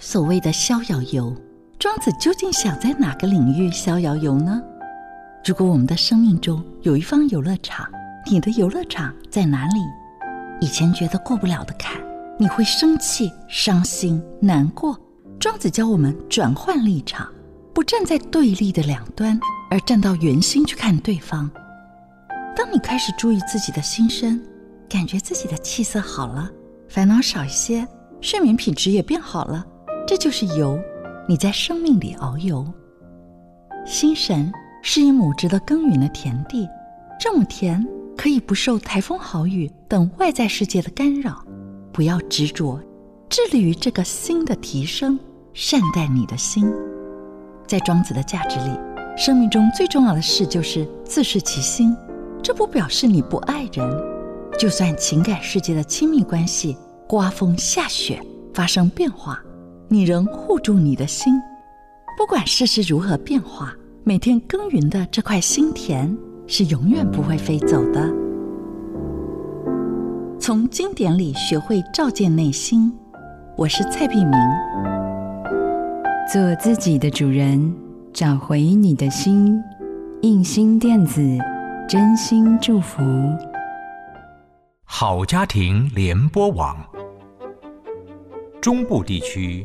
所谓的逍遥游，庄子究竟想在哪个领域逍遥游呢？如果我们的生命中有一方游乐场，你的游乐场在哪里？以前觉得过不了的坎，你会生气、伤心、难过。庄子教我们转换立场，不站在对立的两端，而站到圆心去看对方。当你开始注意自己的心声，感觉自己的气色好了，烦恼少一些，睡眠品质也变好了。这就是游，你在生命里遨游。心神是一亩值得耕耘的田地，这亩田可以不受台风豪雨等外在世界的干扰。不要执着，致力于这个心的提升，善待你的心。在庄子的价值里，生命中最重要的事就是自视其心。这不表示你不爱人，就算情感世界的亲密关系刮风下雪发生变化。你仍护住你的心，不管世事如何变化，每天耕耘的这块心田是永远不会飞走的。从经典里学会照见内心，我是蔡碧明。做自己的主人，找回你的心。印心电子，真心祝福。好家庭联播网，中部地区。